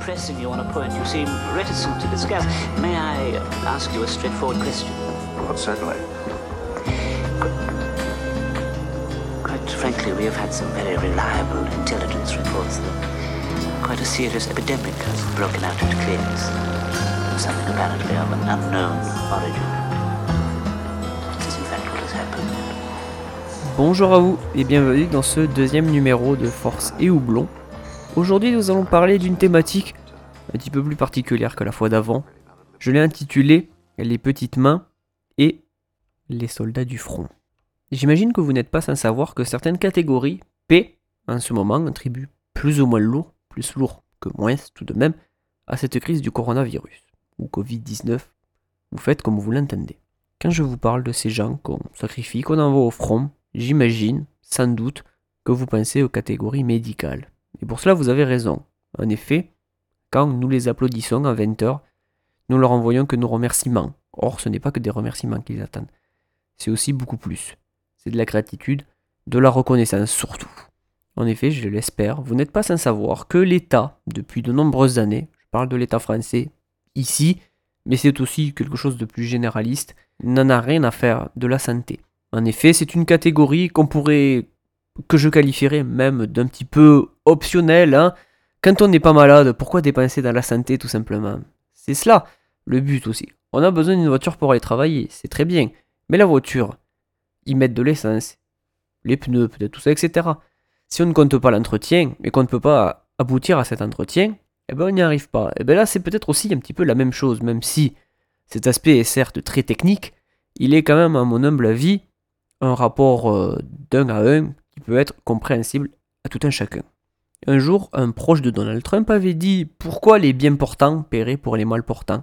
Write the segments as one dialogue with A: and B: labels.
A: pressing you on a point you seem reticent to discuss. May I ask you a straightforward question?
B: Well, certainly.
A: Quite frankly, we have had some very reliable intelligence reports that quite a serious epidemic has broken out at Clears. Something apparently of an unknown origin. This is in fact what has happened.
C: Bonjour à vous et bienvenue dans ce deuxième numéro de Force et Houblon. Aujourd'hui nous allons parler d'une thématique un petit peu plus particulière que la fois d'avant. Je l'ai intitulé Les petites mains et les soldats du front. J'imagine que vous n'êtes pas sans savoir que certaines catégories paient en ce moment un tribut plus ou moins lourd, plus lourd que moins tout de même, à cette crise du coronavirus, ou Covid-19. Vous faites comme vous l'entendez. Quand je vous parle de ces gens qu'on sacrifie, qu'on envoie au front, j'imagine, sans doute, que vous pensez aux catégories médicales. Et pour cela, vous avez raison. En effet, quand nous les applaudissons à 20h, nous leur envoyons que nos remerciements. Or, ce n'est pas que des remerciements qu'ils attendent. C'est aussi beaucoup plus. C'est de la gratitude, de la reconnaissance surtout. En effet, je l'espère, vous n'êtes pas sans savoir que l'État, depuis de nombreuses années, je parle de l'État français ici, mais c'est aussi quelque chose de plus généraliste, n'en a rien à faire de la santé. En effet, c'est une catégorie qu'on pourrait, que je qualifierais même d'un petit peu optionnel. Hein. Quand on n'est pas malade, pourquoi dépenser dans la santé tout simplement? C'est cela, le but aussi. On a besoin d'une voiture pour aller travailler, c'est très bien. Mais la voiture, y mettre de l'essence, les pneus, peut-être tout ça, etc. Si on ne compte pas l'entretien et qu'on ne peut pas aboutir à cet entretien, eh ben on n'y arrive pas. Et bien là, c'est peut-être aussi un petit peu la même chose, même si cet aspect est certes très technique, il est quand même, à mon humble avis, un rapport euh, d'un à un peut être compréhensible à tout un chacun. Un jour, un proche de Donald Trump avait dit pourquoi les bien portants paieraient pour les mal portants?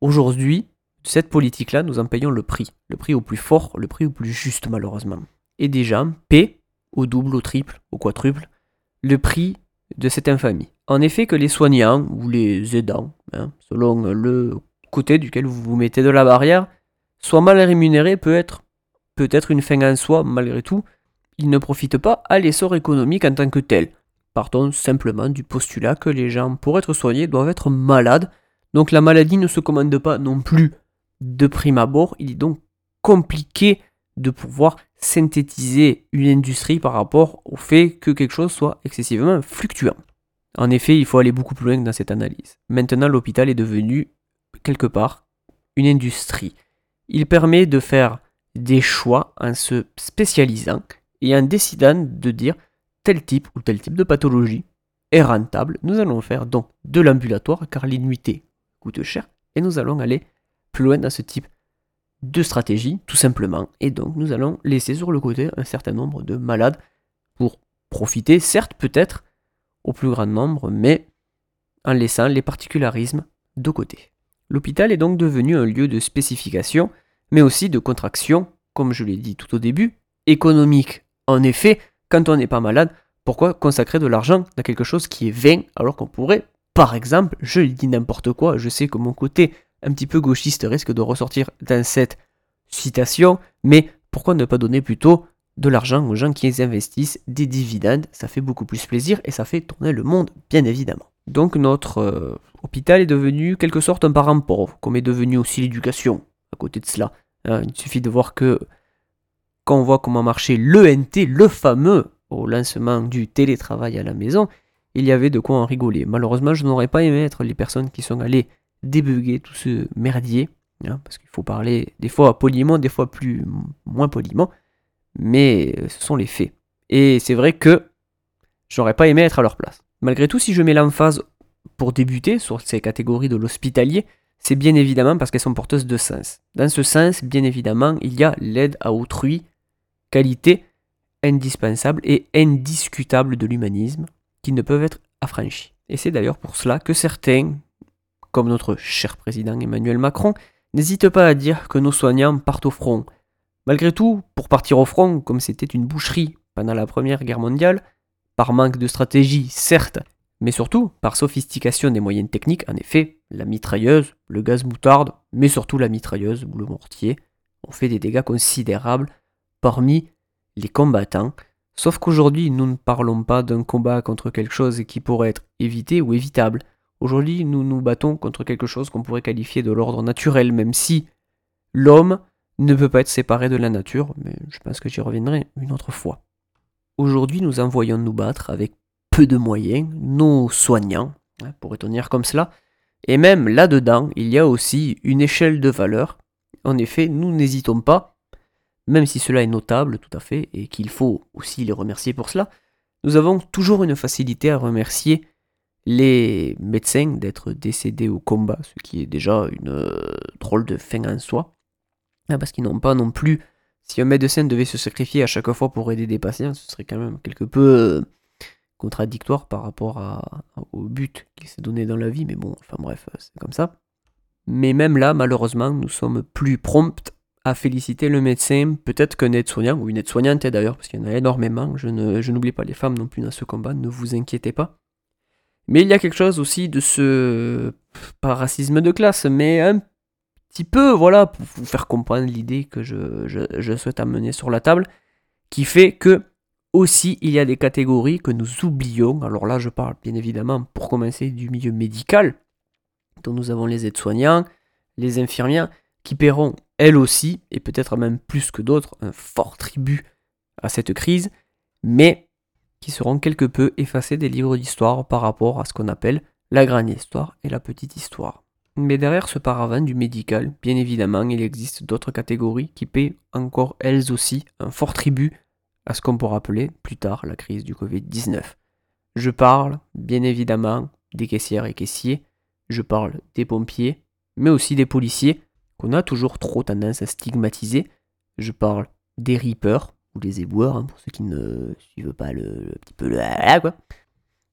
C: Aujourd'hui, cette politique-là, nous en payons le prix. Le prix au plus fort, le prix au plus juste, malheureusement. Et déjà, paient, au double, au triple, au quadruple, le prix de cette infamie. En effet, que les soignants ou les aidants, hein, selon le côté duquel vous vous mettez de la barrière, soient mal rémunérés peut être peut-être une fin en soi malgré tout. Ils ne profitent pas à l'essor économique en tant que tel. Partons simplement du postulat que les gens, pour être soignés, doivent être malades. Donc la maladie ne se commande pas non plus de prime abord. Il est donc compliqué de pouvoir synthétiser une industrie par rapport au fait que quelque chose soit excessivement fluctuant. En effet, il faut aller beaucoup plus loin dans cette analyse. Maintenant, l'hôpital est devenu, quelque part, une industrie. Il permet de faire des choix en se spécialisant et en décidant de dire tel type ou tel type de pathologie est rentable. Nous allons faire donc de l'ambulatoire car l'inuité coûte cher et nous allons aller plus loin dans ce type de stratégie tout simplement et donc nous allons laisser sur le côté un certain nombre de malades pour profiter certes peut-être au plus grand nombre mais en laissant les particularismes de côté. L'hôpital est donc devenu un lieu de spécification mais aussi de contraction, comme je l'ai dit tout au début, économique. En effet, quand on n'est pas malade, pourquoi consacrer de l'argent à quelque chose qui est vain alors qu'on pourrait, par exemple, je dis n'importe quoi, je sais que mon côté un petit peu gauchiste risque de ressortir dans cette citation, mais pourquoi ne pas donner plutôt de l'argent aux gens qui investissent des dividendes? Ça fait beaucoup plus plaisir et ça fait tourner le monde, bien évidemment. Donc notre euh, hôpital est devenu quelque sorte un parent pauvre, comme est devenu aussi l'éducation à côté de cela. Hein, il suffit de voir que quand on voit comment marchait l'ENT, le fameux, au lancement du télétravail à la maison, il y avait de quoi en rigoler. Malheureusement, je n'aurais pas aimé être les personnes qui sont allées débugger tout ce merdier, hein, parce qu'il faut parler des fois poliment, des fois plus moins poliment, mais ce sont les faits. Et c'est vrai que j'aurais pas aimé être à leur place. Malgré tout, si je mets l'emphase pour débuter sur ces catégories de l'hospitalier, c'est bien évidemment parce qu'elles sont porteuses de sens. Dans ce sens, bien évidemment, il y a l'aide à autrui, qualité indispensable et indiscutable de l'humanisme, qui ne peuvent être affranchis. Et c'est d'ailleurs pour cela que certains, comme notre cher président Emmanuel Macron, n'hésitent pas à dire que nos soignants partent au front. Malgré tout, pour partir au front, comme c'était une boucherie pendant la Première Guerre mondiale, par manque de stratégie, certes, mais surtout par sophistication des moyens techniques, en effet, la mitrailleuse, le gaz moutarde, mais surtout la mitrailleuse ou le mortier, ont fait des dégâts considérables parmi les combattants, Sauf qu'aujourd'hui, nous ne parlons pas d'un combat contre quelque chose qui pourrait être évité ou évitable. Aujourd'hui, nous nous battons contre quelque chose qu'on pourrait qualifier de l'ordre naturel, même si l'homme ne peut pas être séparé de la nature, mais je pense que j'y reviendrai une autre fois. Aujourd'hui, nous envoyons nous battre avec peu de moyens, nos soignants, hein, pourrait-on comme cela, et même là-dedans, il y a aussi une échelle de valeur. En effet, nous n'hésitons pas, même si cela est notable tout à fait, et qu'il faut aussi les remercier pour cela, nous avons toujours une facilité à remercier les médecins d'être décédés au combat, ce qui est déjà une euh, drôle de fin en soi. Ah, parce qu'ils n'ont pas non plus. Si un médecin devait se sacrifier à chaque fois pour aider des patients, ce serait quand même quelque peu euh, contradictoire par rapport au but qu'il s'est donné dans la vie. Mais bon, enfin bref, euh, c'est comme ça. Mais même là, malheureusement, nous sommes plus prompts à féliciter le médecin, peut-être qu'un aide-soignant, ou une aide-soignante d'ailleurs, parce qu'il y en a énormément. Je, je n'oublie pas les femmes non plus dans ce combat, ne vous inquiétez pas. Mais il y a quelque chose aussi de ce, pas racisme de classe, mais un petit peu, voilà, pour vous faire comprendre l'idée que je, souhaite amener sur la table, qui fait que aussi il y a des catégories que nous oublions. Alors là, je parle bien évidemment, pour commencer, du milieu médical, dont nous avons les aides-soignants, les infirmières, qui paieront elles aussi, et peut-être même plus que d'autres, un fort tribut à cette crise, mais qui seront quelque peu effacés des livres d'histoire par rapport à ce qu'on appelle la grande histoire et la petite histoire. Mais derrière ce paravent du médical, bien évidemment, il existe d'autres catégories qui paient encore elles aussi un fort tribut à ce qu'on pourra appeler plus tard la crise du Covid-19. Je parle, bien évidemment, des caissières et caissiers, je parle des pompiers, mais aussi des policiers, qu'on a toujours trop tendance à stigmatiser, je parle des reapers, les éboueurs, hein, pour ceux qui ne suivent pas le, petit peu le quoi.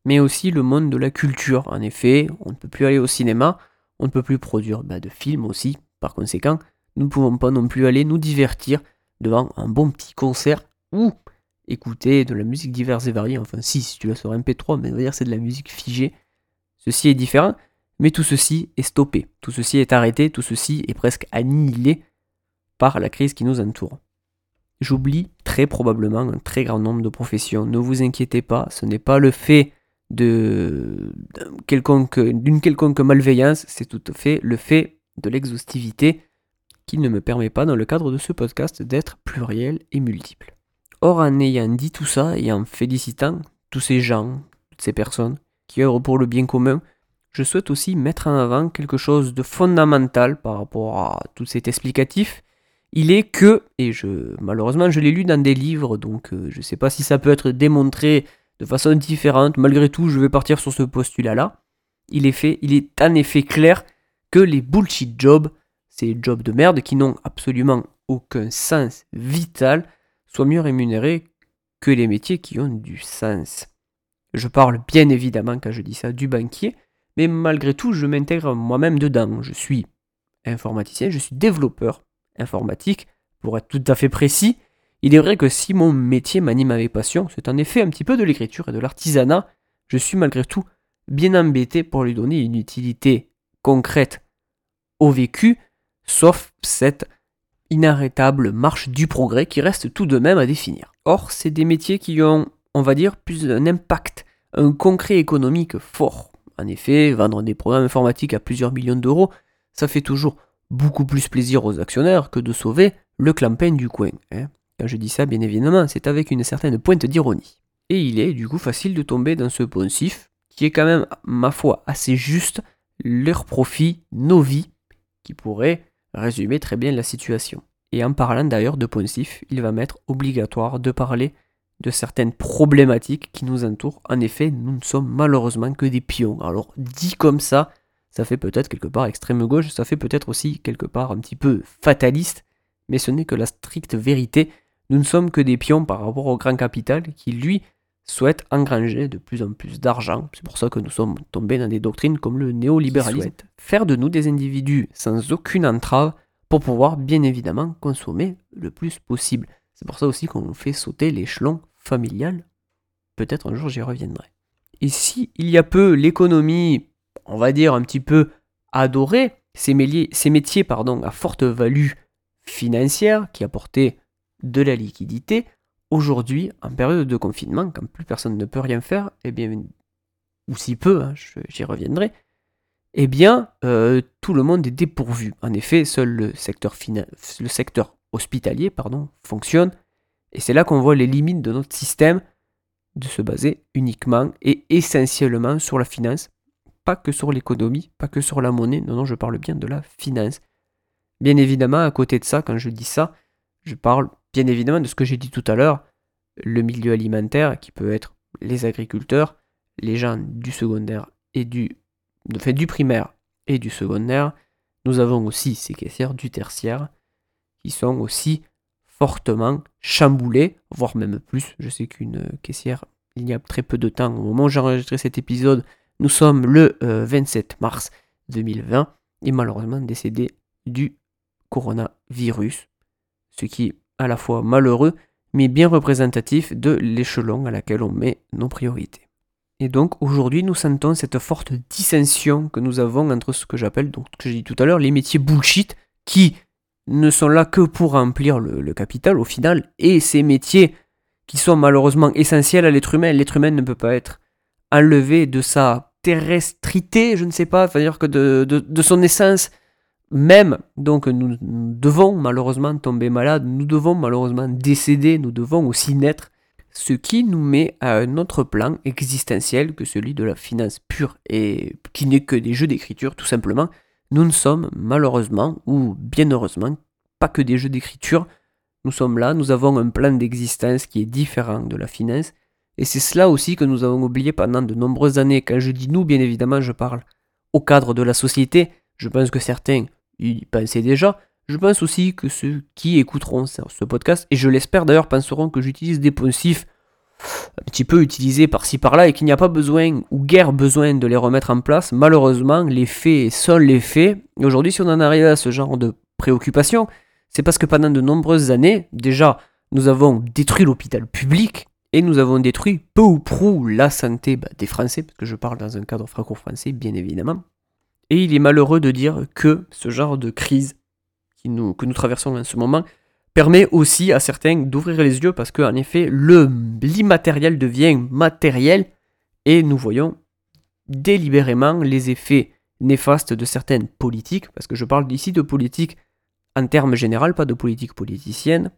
C: Mais aussi le monde de la culture. En effet, on ne peut plus aller au cinéma, on ne peut plus produire bah, de films aussi. Par conséquent, nous ne pouvons pas non plus aller nous divertir devant un bon petit concert ou écouter de la musique diverse et variée. Enfin, si, si tu la sur MP3, mais on va c'est de la musique figée. Ceci est différent, mais tout ceci est stoppé. Tout ceci est arrêté, tout ceci est presque annihilé par la crise qui nous entoure. J'oublie très probablement un très grand nombre de professions. Ne vous inquiétez pas, ce n'est pas le fait d'une quelconque malveillance, c'est tout à fait le fait de l'exhaustivité qui ne me permet pas dans le cadre de ce podcast d'être pluriel et multiple. Or, en ayant dit tout ça et en félicitant tous ces gens, toutes ces personnes qui œuvrent pour le bien commun, je souhaite aussi mettre en avant quelque chose de fondamental par rapport à tout cet explicatif, il est que, et je malheureusement je l'ai lu dans des livres, donc euh, je ne sais pas si ça peut être démontré de façon différente, malgré tout je vais partir sur ce postulat-là. Il est fait, il est en effet clair que les bullshit jobs, ces jobs de merde qui n'ont absolument aucun sens vital, soient mieux rémunérés que les métiers qui ont du sens. Je parle bien évidemment quand je dis ça du banquier, mais malgré tout je m'intègre moi-même dedans. Je suis informaticien, je suis développeur informatique, pour être tout à fait précis, il est vrai que si mon métier m'anime avec passion, c'est en effet un petit peu de l'écriture et de l'artisanat, je suis malgré tout bien embêté pour lui donner une utilité concrète au vécu, sauf cette inarrêtable marche du progrès qui reste tout de même à définir. Or, c'est des métiers qui ont, on va dire, plus un impact, un concret économique fort. En effet, vendre des programmes informatiques à plusieurs millions d'euros, ça fait toujours beaucoup plus plaisir aux actionnaires que de sauver le clampin du coin. Hein. Quand je dis ça, bien évidemment, c'est avec une certaine pointe d'ironie. Et il est du coup facile de tomber dans ce poncif, qui est quand même, ma foi, assez juste, leur profit, nos vies, qui pourrait résumer très bien la situation. Et en parlant d'ailleurs de poncif, il va m'être obligatoire de parler de certaines problématiques qui nous entourent. En effet, nous ne sommes malheureusement que des pions. Alors dit comme ça, ça fait peut-être quelque part extrême gauche, ça fait peut-être aussi quelque part un petit peu fataliste, mais ce n'est que la stricte vérité. Nous ne sommes que des pions par rapport au grand capital qui, lui, souhaite engranger de plus en plus d'argent. C'est pour ça que nous sommes tombés dans des doctrines comme le néolibéralisme. Faire de nous des individus sans aucune entrave pour pouvoir bien évidemment consommer le plus possible. C'est pour ça aussi qu'on fait sauter l'échelon familial. Peut-être un jour j'y reviendrai. Et si il y a peu l'économie on va dire, un petit peu adoré ces, métiers pardon, à forte value financière qui apportaient de la liquidité, aujourd'hui, en période de confinement, quand plus personne ne peut rien faire, eh bien, ou si peu, hein, j'y reviendrai, eh bien, euh, tout le monde est dépourvu. En effet, seul le secteur, le secteur hospitalier pardon, fonctionne, et c'est là qu'on voit les limites de notre système de se baser uniquement et essentiellement sur la finance, pas que sur l'économie, pas que sur la monnaie, non, non, je parle bien de la finance. Bien évidemment, à côté de ça, quand je dis ça, je parle bien évidemment de ce que j'ai dit tout à l'heure, le milieu alimentaire qui peut être les agriculteurs, les gens du secondaire et du, enfin, du primaire et du secondaire. Nous avons aussi ces caissières du tertiaire qui sont aussi fortement chamboulés, voire même plus. Je sais qu'une caissière, il y a très peu de temps, au moment où j'ai enregistré cet épisode, nous sommes le 27 euh, mars 2020, et malheureusement décédée du coronavirus, ce qui est à la fois malheureux, mais bien représentatif de l'échelon à laquelle on met nos priorités. Et donc aujourd'hui, nous sentons cette forte dissension que nous avons entre ce que j'appelle, donc que j'ai dit tout à l'heure, les métiers bullshit qui ne sont là que pour remplir le, capital au final, et ces métiers qui sont malheureusement essentiels à l'être humain, l'être humain ne peut pas être enlevé de sa terrestrité, je ne sais pas, c'est-à-dire que de, son essence même, donc nous, devons malheureusement tomber malade, nous devons malheureusement décéder, nous devons aussi naître, ce qui nous met à un autre plan existentiel que celui de la finance pure et qui n'est que des jeux d'écriture tout simplement. Nous ne sommes malheureusement, ou bien heureusement, pas que des jeux d'écriture, nous sommes là, nous avons un plan d'existence qui est différent de la finance, et c'est cela aussi que nous avons oublié pendant de nombreuses années. Quand je dis nous, bien évidemment, je parle au cadre de la société, je pense que certains y pensaient déjà, je pense aussi que ceux qui écouteront ce podcast, et je l'espère d'ailleurs, penseront que j'utilise des poncifs un petit peu utilisés par-ci par-là et qu'il n'y a pas besoin ou guère besoin de les remettre en place. Malheureusement, les faits sont les faits. Et aujourd'hui, si on en arrive à ce genre de préoccupation, c'est parce que pendant de nombreuses années, déjà, nous avons détruit l'hôpital public et nous avons détruit peu ou prou la santé bah, des Français, parce que je parle dans un cadre franco-français, bien évidemment. Et il est malheureux de dire que ce genre de crise que nous traversons en ce moment permet aussi à certains d'ouvrir les yeux parce qu'en effet, le l'immatériel devient matériel et nous voyons délibérément les effets néfastes de certaines politiques, parce que je parle ici de politique en termes généraux, pas de politique politicienne.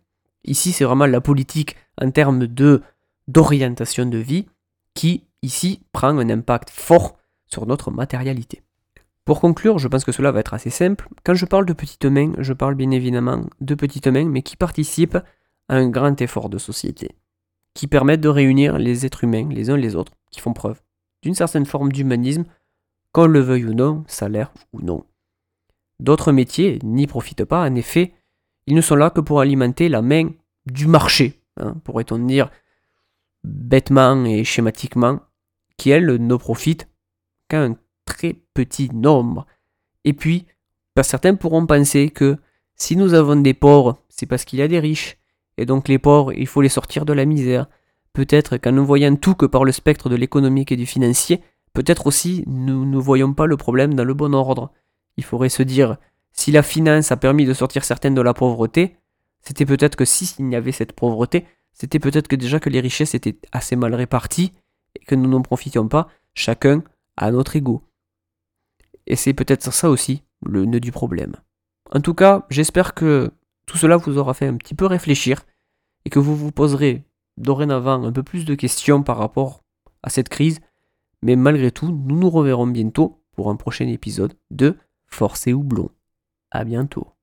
C: Ici, c'est vraiment la politique en termes de d'orientation de vie qui, ici, prend un impact fort sur notre matérialité. Pour conclure, je pense que cela va être assez simple. Quand je parle de petites mains, je parle bien évidemment de petites mains, mais qui participent à un grand effort de société, qui permettent de réunir les êtres humains les uns les autres, qui font preuve d'une certaine forme d'humanisme, qu'on le veuille ou non, salaire ou non. D'autres métiers n'y profitent pas, en effet, ils ne sont là que pour alimenter la main du marché, hein, pourrait-on dire bêtement et schématiquement, qui elle ne profite qu'à un très petit nombre. Et puis, certains pourront penser que si nous avons des pauvres, c'est parce qu'il y a des riches, et donc les pauvres, il faut les sortir de la misère. Peut-être qu'en ne voyant tout que par le spectre de l'économique et du financier, peut-être aussi nous ne voyons pas le problème dans le bon ordre. Il faudrait se dire, si la finance a permis de sortir certaines de la pauvreté, c'était peut-être que s'il y avait cette pauvreté, c'était peut-être que déjà que les richesses étaient assez mal réparties et que nous n'en profitions pas, chacun à notre ego. Et c'est peut-être ça aussi le nœud du problème. En tout cas, j'espère que tout cela vous aura fait un petit peu réfléchir et que vous vous poserez dorénavant un peu plus de questions par rapport à cette crise. Mais malgré tout, nous nous reverrons bientôt pour un prochain épisode de Force et Houblon. A bientôt.